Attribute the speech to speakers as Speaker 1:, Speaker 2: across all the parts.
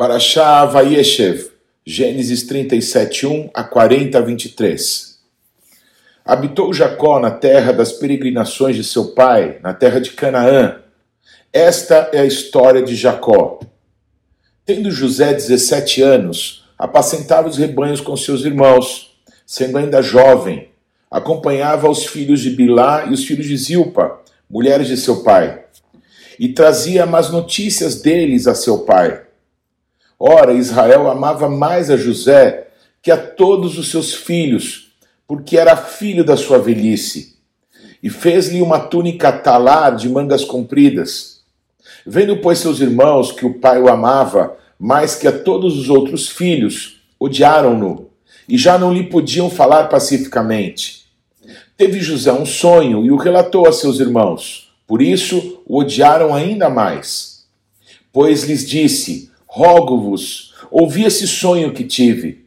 Speaker 1: Parashá Vayeshev, Gênesis 37, 1 a 40, 23. Habitou Jacó na terra das peregrinações de seu pai, na terra de Canaã. Esta é a história de Jacó. Tendo José 17 anos, apacentava os rebanhos com seus irmãos, sendo ainda jovem, acompanhava os filhos de Bilá e os filhos de Zilpa, mulheres de seu pai, e trazia más notícias deles a seu pai Ora, Israel amava mais a José que a todos os seus filhos, porque era filho da sua velhice. E fez-lhe uma túnica talar de mangas compridas. Vendo, pois, seus irmãos que o pai o amava mais que a todos os outros filhos, odiaram-no e já não lhe podiam falar pacificamente. Teve José um sonho e o relatou a seus irmãos. Por isso o odiaram ainda mais. Pois lhes disse: rogo-vos, ouvi esse sonho que tive.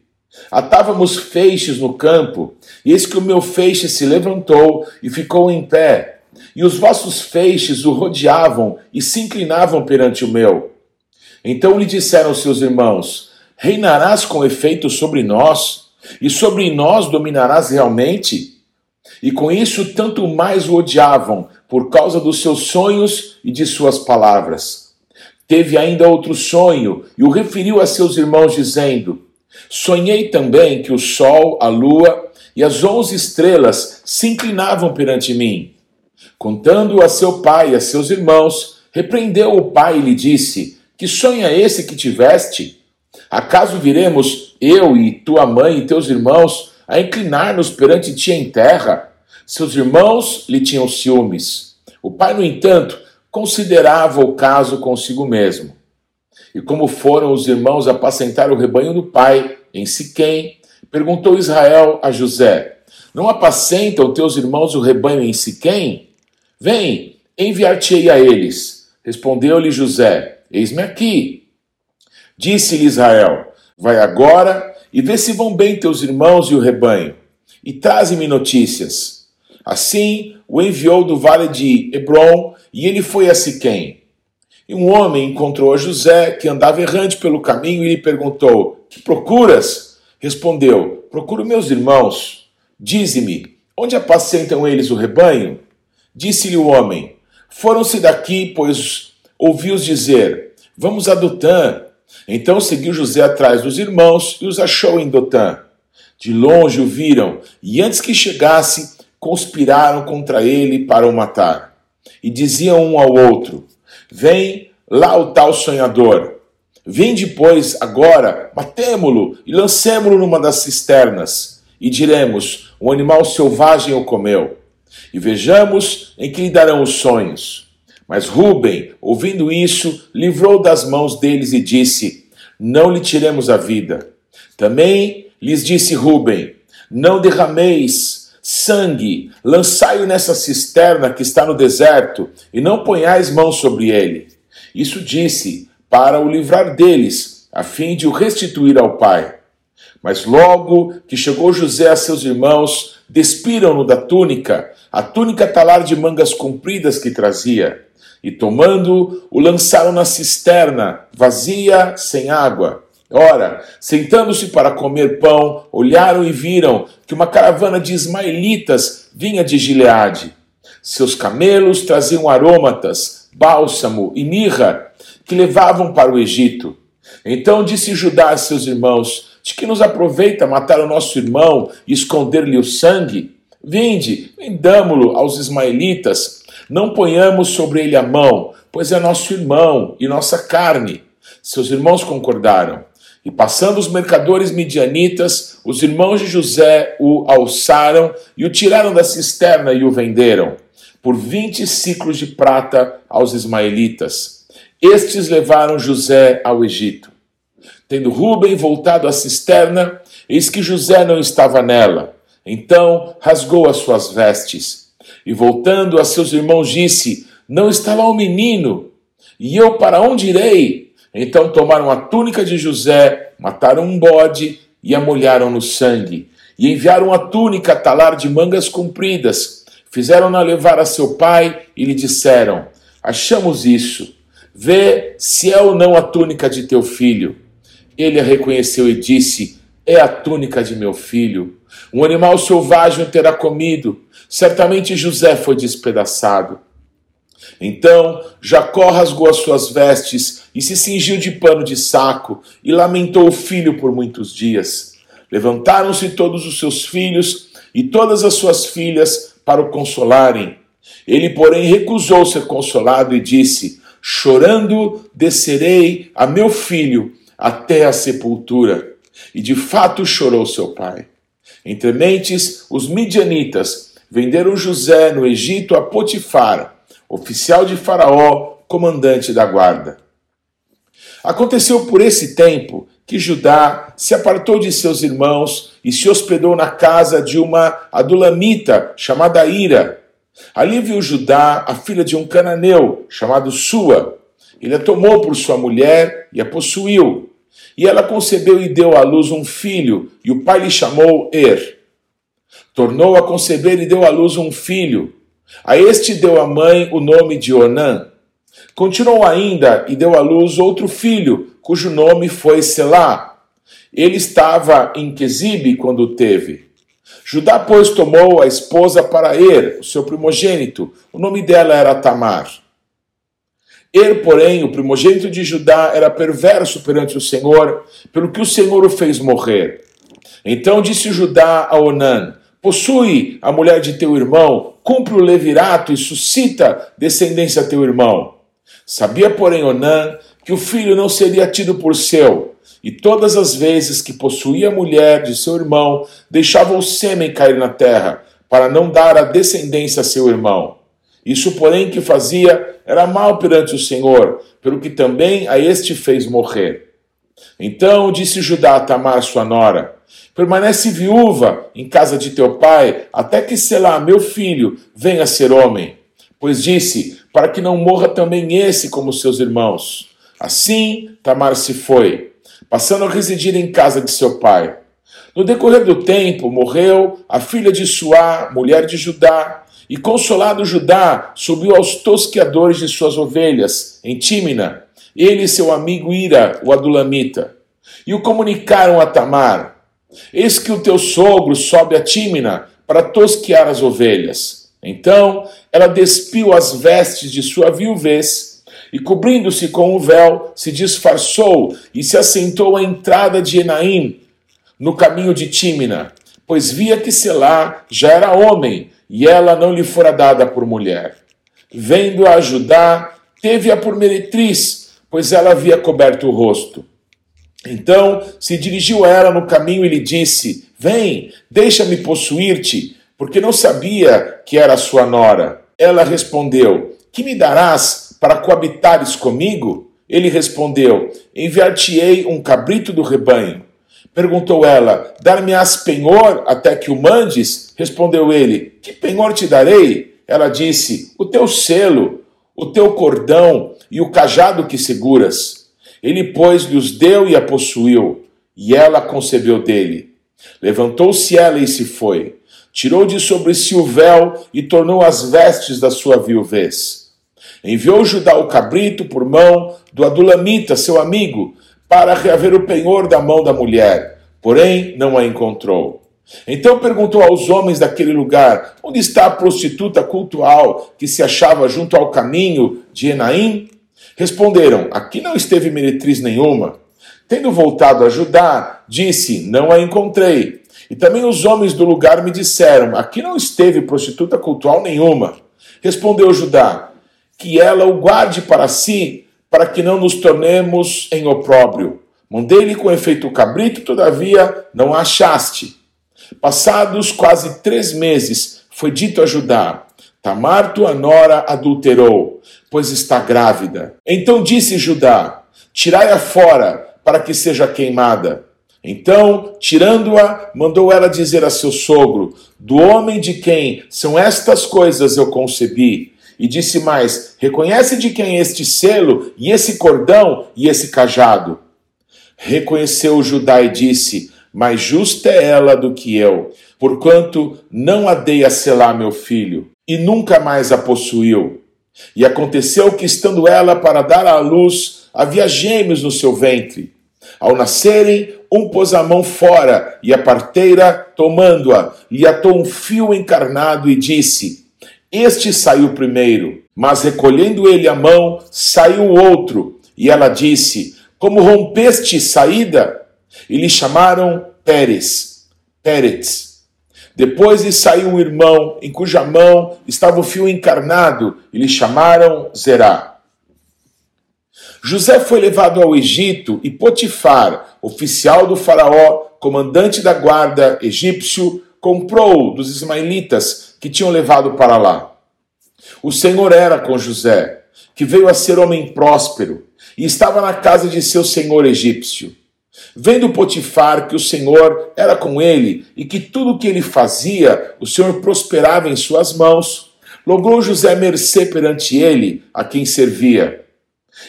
Speaker 1: Atávamos feixes no campo, e eis que o meu feixe se levantou e ficou em pé, e os vossos feixes o rodeavam e se inclinavam perante o meu. Então lhe disseram seus irmãos: Reinarás com efeito sobre nós, e sobre nós dominarás realmente? E com isso tanto mais o odiavam, por causa dos seus sonhos e de suas palavras. Teve ainda outro sonho e o referiu a seus irmãos, dizendo: Sonhei também que o sol, a lua e as onze estrelas se inclinavam perante mim. Contando a seu pai e a seus irmãos, repreendeu o pai e lhe disse: Que sonho é esse que tiveste? Acaso viremos eu e tua mãe e teus irmãos a inclinar-nos perante ti em terra? Seus irmãos lhe tinham ciúmes. O pai, no entanto, considerava o caso consigo mesmo. E como foram os irmãos apacentar o rebanho do pai em Siquém, perguntou Israel a José: Não apacentam teus irmãos o rebanho em Siquém? Vem, enviar-te-ei a eles. Respondeu-lhe José: Eis-me aqui. Disse-lhe Israel: Vai agora e vê se vão bem teus irmãos e o rebanho, e traze-me notícias. Assim o enviou do vale de Hebron e ele foi a Siquém. E um homem encontrou a José, que andava errante pelo caminho, e lhe perguntou: Que procuras? Respondeu: Procuro meus irmãos. Dize-me, onde apacentam eles o rebanho? Disse-lhe o homem: Foram-se daqui, pois ouvi-os dizer: Vamos a Dotã. Então seguiu José atrás dos irmãos e os achou em Dotã. De longe o viram, e antes que chegasse, conspiraram contra ele para o matar e diziam um ao outro: Vem lá o tal sonhador. Vinde, pois, agora, matemo-lo e lancemo-lo numa das cisternas, e diremos: O animal selvagem o comeu. E vejamos em que lhe darão os sonhos. Mas Ruben, ouvindo isso, livrou das mãos deles e disse: Não lhe tiremos a vida. Também lhes disse Ruben: Não derrameis sangue, lançai-o nessa cisterna que está no deserto, e não ponhais mão sobre ele. Isso disse para o livrar deles, a fim de o restituir ao pai. Mas logo que chegou José a seus irmãos, despiram-no da túnica, a túnica talar de mangas compridas que trazia, e tomando, o lançaram na cisterna, vazia, sem água. Ora, sentando-se para comer pão, olharam e viram que uma caravana de ismaelitas vinha de Gileade. Seus camelos traziam aromatas, bálsamo e mirra que levavam para o Egito. Então disse Judá a seus irmãos: De que nos aproveita matar o nosso irmão e esconder-lhe o sangue? Vinde, vendamo-lo aos ismaelitas, não ponhamos sobre ele a mão, pois é nosso irmão e nossa carne. Seus irmãos concordaram. E passando os mercadores midianitas, os irmãos de José o alçaram e o tiraram da cisterna e o venderam, por vinte ciclos de prata aos ismaelitas. Estes levaram José ao Egito. Tendo Ruben voltado à cisterna, eis que José não estava nela. Então rasgou as suas vestes. E voltando a seus irmãos, disse: Não está lá o menino. E eu para onde irei? Então tomaram a túnica de José, mataram um bode e a molharam no sangue. E enviaram a túnica a talar de mangas compridas. Fizeram-na levar a seu pai e lhe disseram: Achamos isso. Vê se é ou não a túnica de teu filho. Ele a reconheceu e disse: É a túnica de meu filho. Um animal selvagem terá comido. Certamente José foi despedaçado. Então Jacó rasgou as suas vestes e se cingiu de pano de saco e lamentou o filho por muitos dias. Levantaram-se todos os seus filhos e todas as suas filhas para o consolarem. Ele, porém, recusou ser consolado e disse: Chorando descerei a meu filho até a sepultura. E de fato chorou seu pai. Entre mentes, os midianitas venderam José no Egito a Potifar, oficial de Faraó, comandante da guarda. Aconteceu por esse tempo que Judá se apartou de seus irmãos e se hospedou na casa de uma adulamita chamada Ira. Ali viu Judá a filha de um cananeu chamado Sua. Ele a tomou por sua mulher e a possuiu. E ela concebeu e deu à luz um filho, e o pai lhe chamou Er. Tornou a conceber e deu à luz um filho. A este deu a mãe o nome de Onã. Continuou ainda e deu à luz outro filho, cujo nome foi Selá. Ele estava em Quesibe quando teve. Judá, pois, tomou a esposa para Er, o seu primogênito. O nome dela era Tamar. Er, porém, o primogênito de Judá, era perverso perante o Senhor, pelo que o Senhor o fez morrer. Então disse Judá a Onã: Possui a mulher de teu irmão, cumpre o levirato e suscita descendência a teu irmão. Sabia, porém, Onã que o filho não seria tido por seu, e todas as vezes que possuía a mulher de seu irmão, deixava o sêmen cair na terra, para não dar a descendência a seu irmão. Isso, porém, que fazia era mal perante o Senhor, pelo que também a este fez morrer. Então disse Judá a Tamar, sua nora: Permanece viúva em casa de teu pai, até que Selá, meu filho, venha ser homem. Pois disse: Para que não morra também esse como seus irmãos. Assim, Tamar se foi, passando a residir em casa de seu pai. No decorrer do tempo, morreu a filha de Suá, mulher de Judá, e consolado Judá subiu aos tosqueadores de suas ovelhas, em Tímina, ele e seu amigo Ira, o Adulamita. E o comunicaram a Tamar: Eis que o teu sogro sobe a Tímina para tosquear as ovelhas. Então ela despiu as vestes de sua viuvez e cobrindo-se com o véu, se disfarçou e se assentou à entrada de Enaim, no caminho de Tímina, pois via que Selá já era homem e ela não lhe fora dada por mulher. Vendo-a ajudar, teve-a por meretriz, pois ela havia coberto o rosto. Então se dirigiu a ela no caminho e lhe disse: Vem, deixa-me possuir-te, porque não sabia que era sua nora. Ela respondeu: Que me darás para coabitares comigo? Ele respondeu: Enviar-te-ei um cabrito do rebanho. Perguntou ela: Dar-me-ás penhor até que o mandes? Respondeu ele: Que penhor te darei? Ela disse: O teu selo, o teu cordão e o cajado que seguras. Ele, pois, lhes deu e a possuiu, e ela concebeu dele. Levantou-se ela e se foi. Tirou de sobre si o véu e tornou as vestes da sua viuvez Enviou Judá o cabrito por mão do Adulamita, seu amigo, para reaver o penhor da mão da mulher, porém não a encontrou. Então perguntou aos homens daquele lugar: Onde está a prostituta cultual que se achava junto ao caminho de Enaim? Responderam: Aqui não esteve meretriz nenhuma. Tendo voltado a Judá, disse: Não a encontrei. E também os homens do lugar me disseram: Aqui não esteve prostituta cultual nenhuma. Respondeu Judá: que ela o guarde para si, para que não nos tornemos em opróbrio. Mandei-lhe com efeito o cabrito, todavia não a achaste. Passados quase três meses, foi dito a Judá: Tamar, tua nora, adulterou, pois está grávida. Então disse Judá: Tirai-a fora, para que seja queimada. Então, tirando-a, mandou ela dizer a seu sogro: Do homem de quem são estas coisas eu concebi, e disse mais: Reconhece de quem este selo, e esse cordão, e esse cajado? Reconheceu Judá e disse: Mais justa é ela do que eu, porquanto não a dei a selar meu filho, e nunca mais a possuiu. E aconteceu que, estando ela para dar à luz, havia gêmeos no seu ventre. Ao nascerem, um pôs a mão fora, e a parteira, tomando-a, lhe atou um fio encarnado e disse: Este saiu primeiro. Mas recolhendo ele a mão, saiu o outro. E ela disse: Como rompeste saída? E lhe chamaram Pérez, Pérez. Depois lhe saiu um irmão, em cuja mão estava o fio encarnado, e lhe chamaram Zerá. José foi levado ao Egito e Potifar, oficial do Faraó, comandante da guarda egípcio, comprou dos ismaelitas que tinham levado para lá. O Senhor era com José, que veio a ser homem próspero, e estava na casa de seu senhor egípcio. Vendo Potifar que o Senhor era com ele e que tudo o que ele fazia, o Senhor prosperava em suas mãos, logrou José mercê perante ele, a quem servia.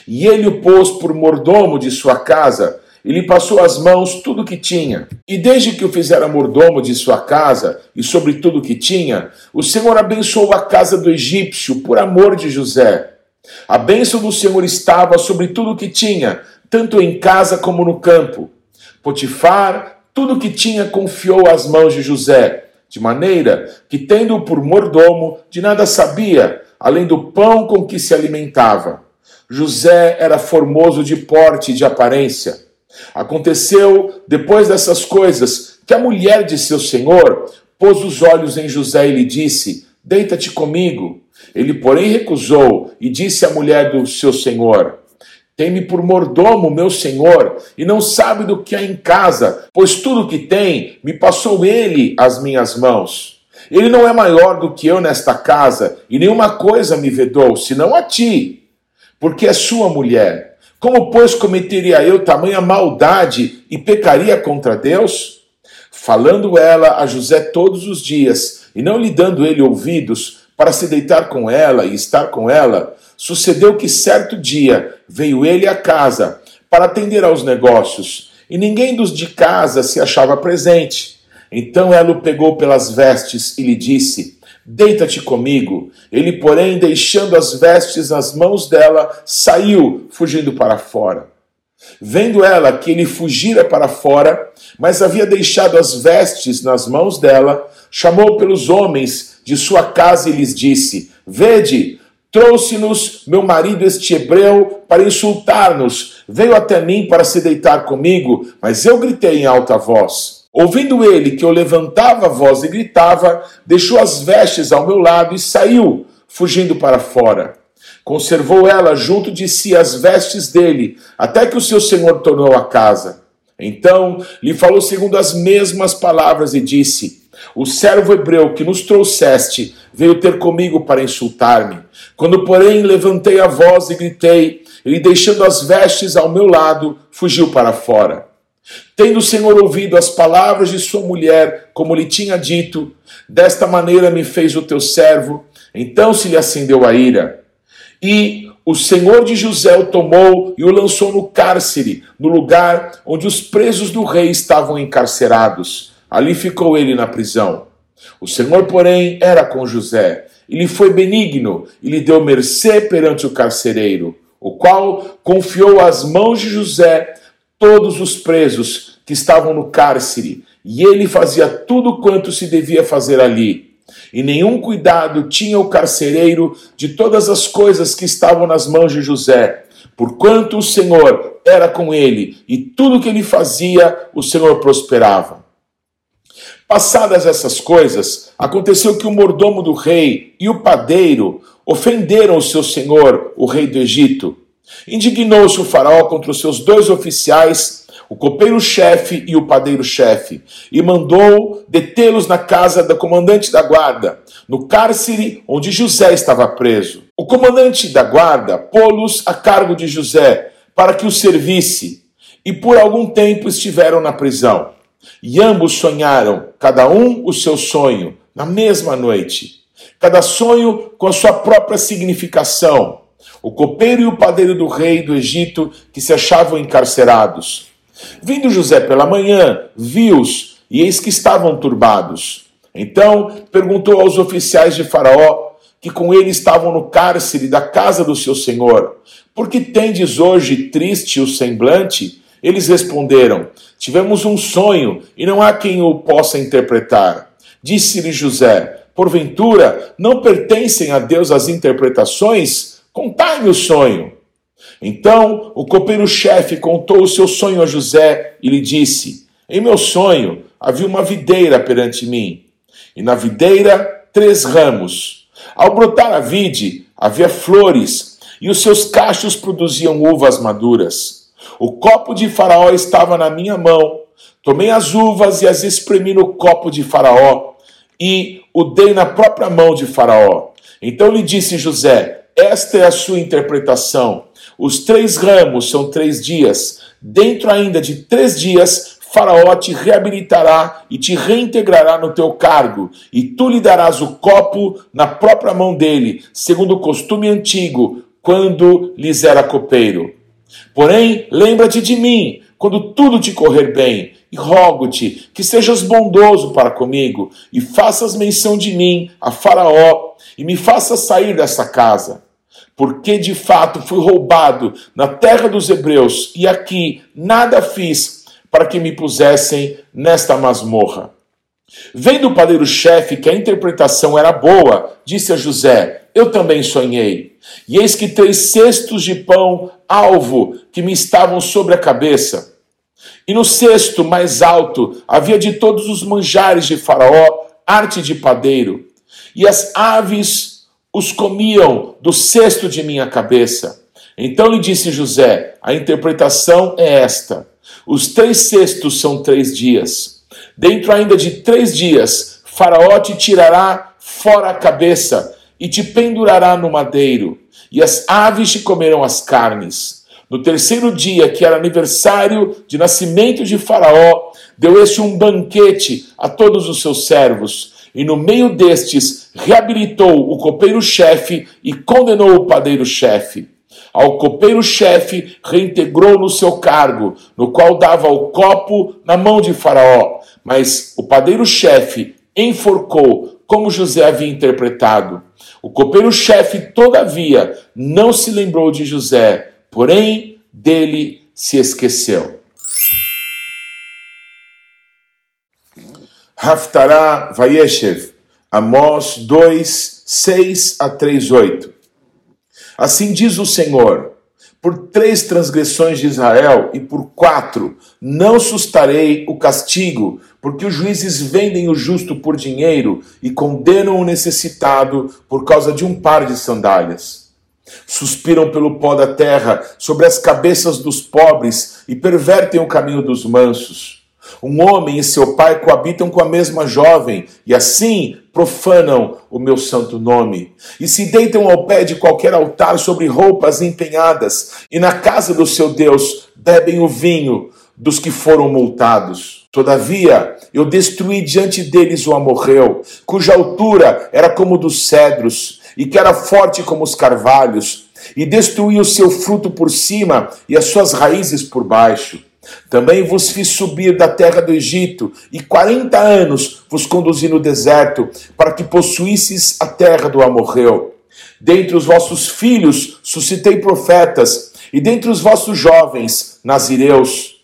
Speaker 1: E ele o pôs por mordomo de sua casa, e lhe passou as mãos tudo o que tinha. E desde que o fizera mordomo de sua casa, e sobre tudo o que tinha, o Senhor abençoou a casa do egípcio por amor de José. A bênção do Senhor estava sobre tudo o que tinha, tanto em casa como no campo. Potifar, tudo o que tinha, confiou às mãos de José, de maneira que, tendo-o por mordomo, de nada sabia, além do pão com que se alimentava. José era formoso de porte e de aparência. Aconteceu, depois dessas coisas, que a mulher de seu senhor pôs os olhos em José e lhe disse: Deita-te comigo. Ele, porém, recusou e disse à mulher do seu senhor: Tem-me por mordomo, meu senhor, e não sabe do que há em casa, pois tudo o que tem me passou ele às minhas mãos. Ele não é maior do que eu nesta casa, e nenhuma coisa me vedou, senão a ti porque é sua mulher. Como, pois, cometeria eu tamanha maldade e pecaria contra Deus? Falando ela a José todos os dias, e não lhe dando ele ouvidos, para se deitar com ela e estar com ela, sucedeu que certo dia veio ele à casa para atender aos negócios, e ninguém dos de casa se achava presente. Então ela o pegou pelas vestes e lhe disse: Deita-te comigo. Ele, porém, deixando as vestes nas mãos dela, saiu, fugindo para fora. Vendo ela que ele fugira para fora, mas havia deixado as vestes nas mãos dela, chamou pelos homens de sua casa e lhes disse: Vede, trouxe-nos meu marido este hebreu para insultar-nos. Veio até mim para se deitar comigo, mas eu gritei em alta voz. Ouvindo ele que eu levantava a voz e gritava, deixou as vestes ao meu lado e saiu, fugindo para fora. Conservou ela junto de si as vestes dele, até que o seu senhor tornou a casa. Então lhe falou segundo as mesmas palavras e disse: O servo hebreu que nos trouxeste veio ter comigo para insultar-me. Quando, porém, levantei a voz e gritei, ele, deixando as vestes ao meu lado, fugiu para fora. Tendo o Senhor ouvido as palavras de sua mulher, como lhe tinha dito, desta maneira me fez o teu servo, então se lhe acendeu a ira. E o Senhor de José o tomou e o lançou no cárcere, no lugar onde os presos do rei estavam encarcerados. Ali ficou ele na prisão. O Senhor, porém, era com José, e lhe foi benigno, e lhe deu mercê perante o carcereiro, o qual confiou às mãos de José todos os presos que estavam no cárcere, e ele fazia tudo quanto se devia fazer ali. E nenhum cuidado tinha o carcereiro de todas as coisas que estavam nas mãos de José, porquanto o Senhor era com ele, e tudo que ele fazia, o Senhor prosperava. Passadas essas coisas, aconteceu que o mordomo do rei e o padeiro ofenderam o seu senhor, o rei do Egito. Indignou-se o faraó contra os seus dois oficiais, o copeiro-chefe e o padeiro-chefe, e mandou detê-los na casa da comandante da guarda, no cárcere onde José estava preso. O comandante da guarda pô-los a cargo de José para que o servisse, e por algum tempo estiveram na prisão. E ambos sonharam, cada um o seu sonho, na mesma noite. Cada sonho com a sua própria significação o copeiro e o padeiro do rei do Egito que se achavam encarcerados. Vindo José pela manhã, viu-os e eis que estavam turbados. Então perguntou aos oficiais de Faraó, que com ele estavam no cárcere da casa do seu senhor: Por que tendes hoje triste o semblante? Eles responderam: Tivemos um sonho e não há quem o possa interpretar. Disse-lhe José: Porventura, não pertencem a Deus as interpretações? Contai-me o sonho. Então o copeiro-chefe contou o seu sonho a José e lhe disse: Em meu sonho havia uma videira perante mim, e na videira três ramos. Ao brotar a vide, havia flores, e os seus cachos produziam uvas maduras. O copo de Faraó estava na minha mão. Tomei as uvas e as espremi no copo de Faraó, e o dei na própria mão de Faraó. Então lhe disse José: Esta é a sua interpretação. Os três ramos são três dias. Dentro ainda de três dias, Faraó te reabilitará e te reintegrará no teu cargo, e tu lhe darás o copo na própria mão dele, segundo o costume antigo, quando lhes era copeiro. Porém, lembra-te de mim, quando tudo te correr bem, e rogo-te que sejas bondoso para comigo, e faças menção de mim a Faraó, e me faças sair desta casa porque de fato fui roubado na terra dos hebreus e aqui nada fiz para que me pusessem nesta masmorra. Vendo o padeiro-chefe que a interpretação era boa, disse a José: Eu também sonhei. E eis que três cestos de pão alvo que me estavam sobre a cabeça. E no cesto mais alto havia de todos os manjares de Faraó, arte de padeiro. E as aves os comiam do cesto de minha cabeça. Então lhe disse José: A interpretação é esta: os três cestos são três dias. Dentro ainda de três dias, Faraó te tirará fora a cabeça e te pendurará no madeiro, e as aves te comerão as carnes. No terceiro dia, que era aniversário de nascimento de Faraó, deu este um banquete a todos os seus servos e no meio destes reabilitou o copeiro-chefe e condenou o padeiro-chefe. Ao copeiro-chefe reintegrou no seu cargo, no qual dava o copo na mão de Faraó, mas o padeiro-chefe enforcou, como José havia interpretado. O copeiro-chefe, todavia, não se lembrou de José, porém dele se esqueceu. Haftará Vayeshev, Amós 2, 6 a 3, 8. Assim diz o Senhor: por três transgressões de Israel e por quatro não sustarei o castigo, porque os juízes vendem o justo por dinheiro e condenam o necessitado por causa de um par de sandálias. Suspiram pelo pó da terra sobre as cabeças dos pobres e pervertem o caminho dos mansos. Um homem e seu pai coabitam com a mesma jovem e assim profanam o meu santo nome. E se deitam ao pé de qualquer altar sobre roupas empenhadas, e na casa do seu Deus bebem o vinho dos que foram multados. Todavia, eu destruí diante deles o amorreu, cuja altura era como dos cedros, e que era forte como os carvalhos, e destruí o seu fruto por cima e as suas raízes por baixo. Também vos fiz subir da terra do Egito, e quarenta anos vos conduzi no deserto, para que possuísseis a terra do Amorreu. Dentre os vossos filhos suscitei profetas, e dentre os vossos jovens, nazireus.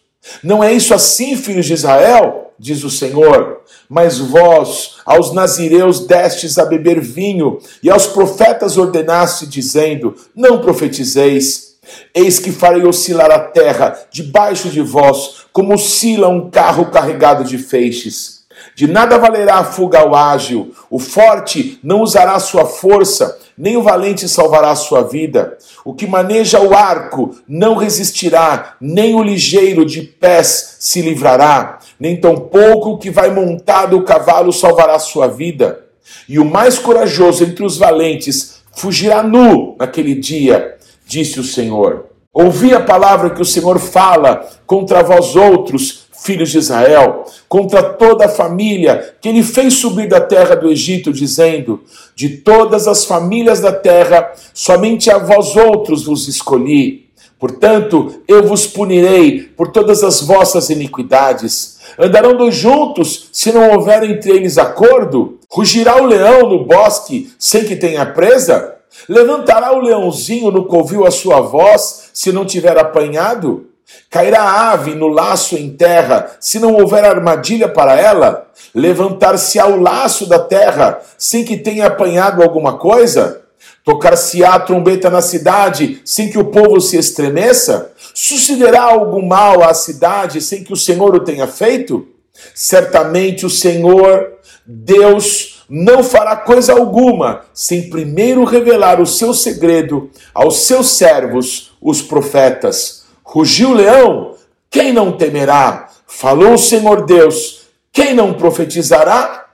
Speaker 1: Não é isso assim, filhos de Israel? Diz o Senhor. Mas vós, aos nazireus, destes a beber vinho, e aos profetas ordenaste, dizendo: Não profetizeis Eis que farei oscilar a terra debaixo de vós, como oscila um carro carregado de feixes. De nada valerá a fuga ao ágil, o forte não usará sua força, nem o valente salvará sua vida. O que maneja o arco não resistirá, nem o ligeiro de pés se livrará, nem tampouco o que vai montado o cavalo salvará sua vida. E o mais corajoso entre os valentes fugirá nu naquele dia disse o Senhor. Ouvi a palavra que o Senhor fala contra vós outros, filhos de Israel, contra toda a família que ele fez subir da terra do Egito, dizendo: De todas as famílias da terra, somente a vós outros vos escolhi. Portanto, eu vos punirei por todas as vossas iniquidades. Andarão dois juntos, se não houver entre eles acordo? Rugirá o leão no bosque sem que tenha presa? Levantará o leãozinho no covil a sua voz, se não tiver apanhado? Cairá a ave no laço em terra, se não houver armadilha para ela? Levantar-se-á o laço da terra, sem que tenha apanhado alguma coisa? Tocar-se-á a trombeta na cidade, sem que o povo se estremeça? Sucederá algum mal à cidade, sem que o Senhor o tenha feito? Certamente o Senhor, Deus, não fará coisa alguma sem primeiro revelar o seu segredo aos seus servos, os profetas. Rugiu o leão, quem não temerá? Falou o Senhor Deus, quem não profetizará?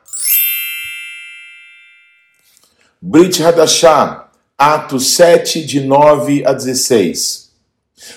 Speaker 1: Brit Hadashah, Atos 7, de 9 a 16.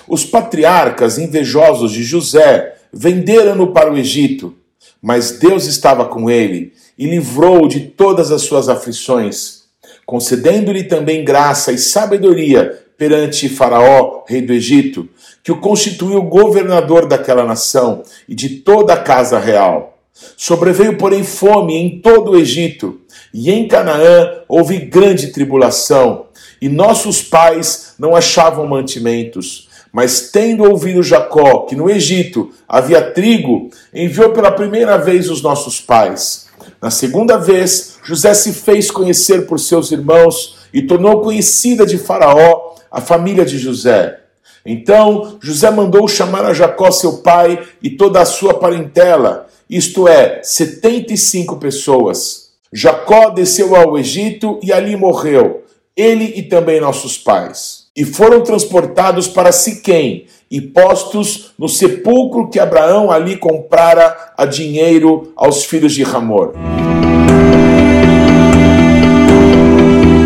Speaker 1: Os patriarcas invejosos de José venderam-no para o Egito, mas Deus estava com ele e livrou-o de todas as suas aflições, concedendo-lhe também graça e sabedoria perante Faraó, rei do Egito, que o constituiu governador daquela nação e de toda a casa real. Sobreveio, porém, fome em todo o Egito, e em Canaã houve grande tribulação, e nossos pais não achavam mantimentos. Mas tendo ouvido Jacó que no Egito havia trigo, enviou pela primeira vez os nossos pais. Na segunda vez, José se fez conhecer por seus irmãos e tornou conhecida de Faraó a família de José. Então José mandou chamar a Jacó, seu pai, e toda a sua parentela, isto é, setenta e cinco pessoas. Jacó desceu ao Egito e ali morreu, ele e também nossos pais e foram transportados para Siquém e postos no sepulcro que Abraão ali comprara a dinheiro aos filhos de Ramor.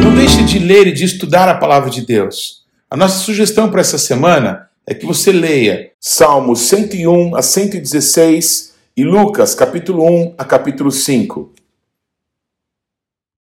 Speaker 1: Não deixe de ler e de estudar a palavra de Deus. A nossa sugestão para essa semana é que você leia Salmos 101 a 116 e Lucas capítulo 1 a capítulo 5.